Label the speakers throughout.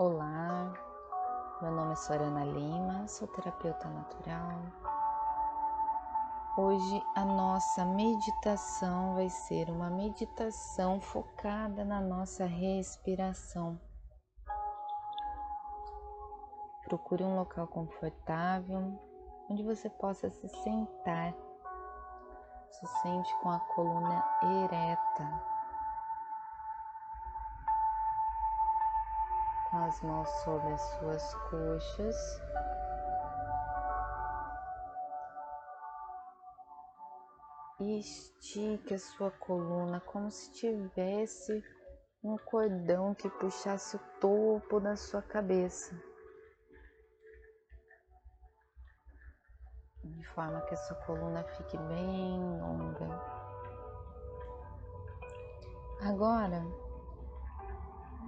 Speaker 1: Olá, meu nome é Sorana Lima, sou terapeuta natural. Hoje a nossa meditação vai ser uma meditação focada na nossa respiração. Procure um local confortável onde você possa se sentar. Se sente com a coluna ereta, com as mãos sobre as suas coxas. E estique a sua coluna como se tivesse um cordão que puxasse o topo da sua cabeça. De forma que a sua coluna fique bem longa. Agora,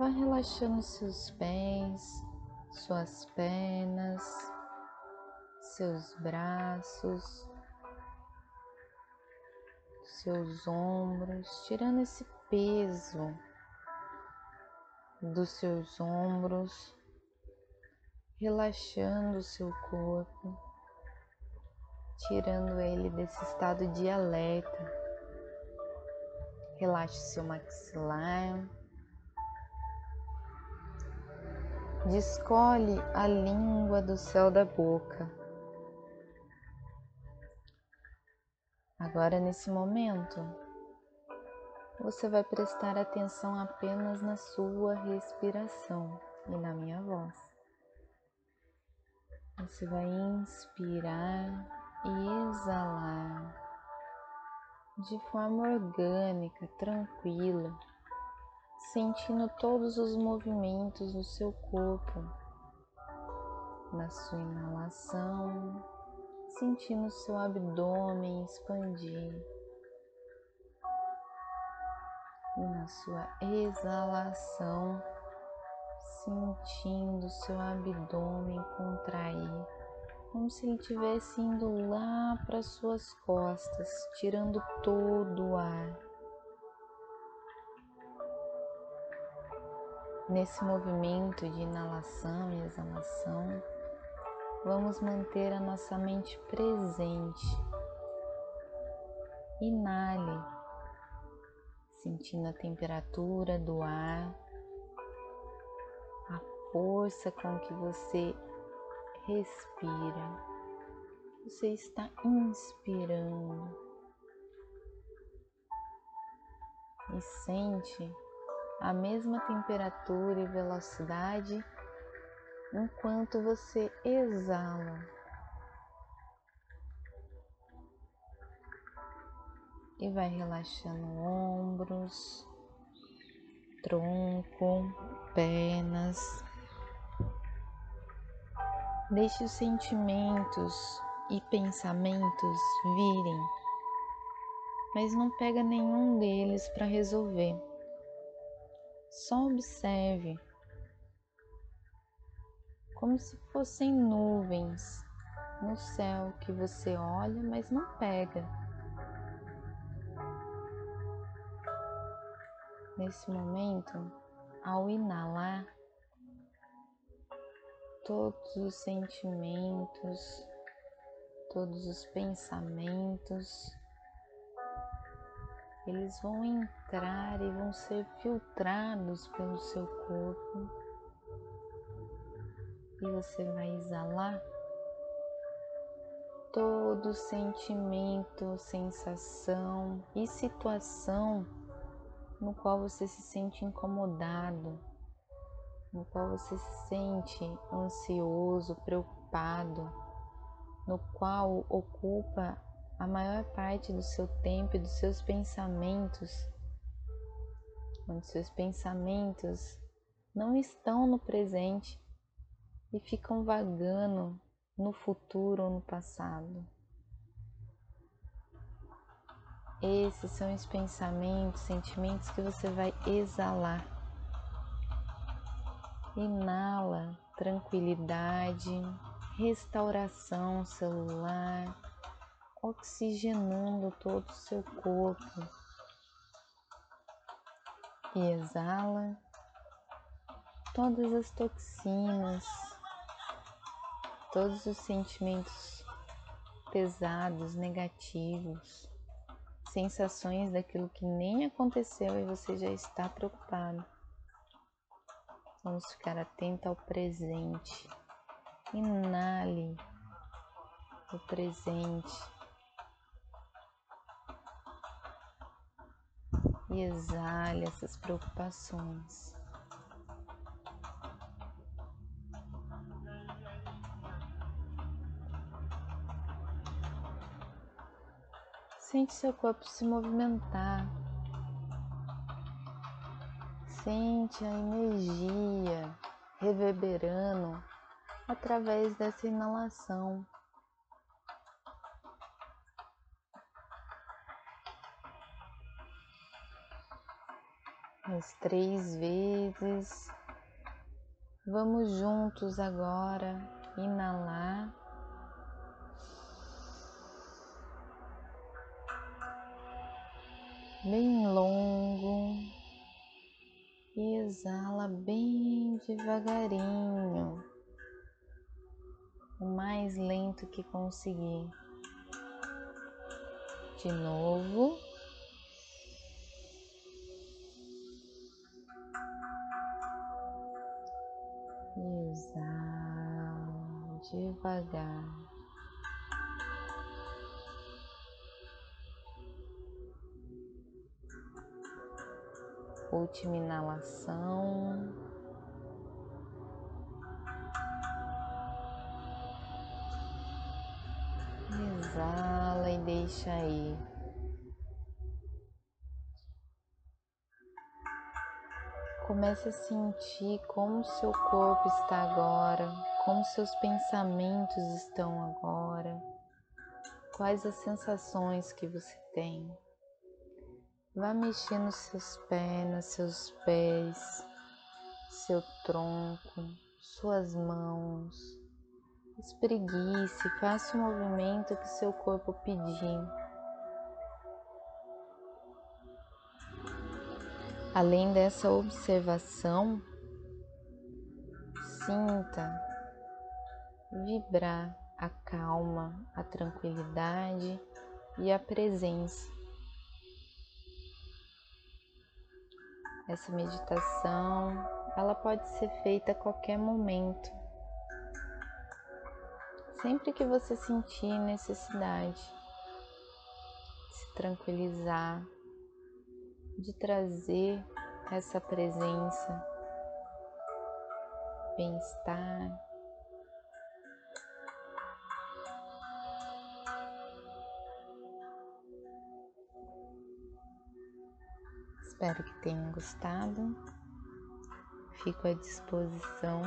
Speaker 1: Vá relaxando seus pés, suas pernas, seus braços, seus ombros, tirando esse peso dos seus ombros, relaxando o seu corpo, tirando ele desse estado de alerta. Relaxe seu maxilar Descolhe a língua do céu da boca. Agora, nesse momento, você vai prestar atenção apenas na sua respiração e na minha voz. Você vai inspirar e exalar de forma orgânica, tranquila sentindo todos os movimentos do seu corpo, na sua inalação, sentindo seu abdômen expandir. E na sua exalação, sentindo seu abdômen contrair, como se ele estivesse indo lá para suas costas, tirando todo o ar. Nesse movimento de inalação e exalação, vamos manter a nossa mente presente. Inale, sentindo a temperatura do ar, a força com que você respira. Você está inspirando e sente a mesma temperatura e velocidade enquanto você exala. E vai relaxando ombros, tronco, pernas. Deixe os sentimentos e pensamentos virem, mas não pega nenhum deles para resolver. Só observe como se fossem nuvens no céu que você olha, mas não pega. Nesse momento, ao inalar, todos os sentimentos, todos os pensamentos eles vão entrar e vão ser filtrados pelo seu corpo. E você vai exalar todo sentimento, sensação e situação no qual você se sente incomodado, no qual você se sente ansioso, preocupado, no qual ocupa a maior parte do seu tempo e dos seus pensamentos, onde seus pensamentos não estão no presente e ficam vagando no futuro ou no passado. Esses são os pensamentos, sentimentos que você vai exalar. Inala tranquilidade, restauração celular oxigenando todo o seu corpo. E exala, todas as toxinas, todos os sentimentos pesados, negativos, sensações daquilo que nem aconteceu e você já está preocupado. Vamos ficar atento ao presente. Inale o presente. E exale essas preocupações. Sente seu corpo se movimentar. Sente a energia reverberando através dessa inalação. Mais três vezes. Vamos juntos agora inalar. bem longo e exala bem devagarinho, o mais lento que conseguir. De novo. Devagar. última inalação. Exala e deixa aí. Comece a sentir como seu corpo está agora, como seus pensamentos estão agora, quais as sensações que você tem. Vá mexendo seus pernas, seus pés, seu tronco, suas mãos. Espreguice, faça o movimento que seu corpo pedir. Além dessa observação, sinta vibrar a calma, a tranquilidade e a presença. Essa meditação, ela pode ser feita a qualquer momento. Sempre que você sentir necessidade de se tranquilizar, de trazer essa presença, bem-estar, Espero que tenham gostado. Fico à disposição.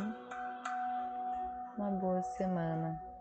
Speaker 1: Uma boa semana.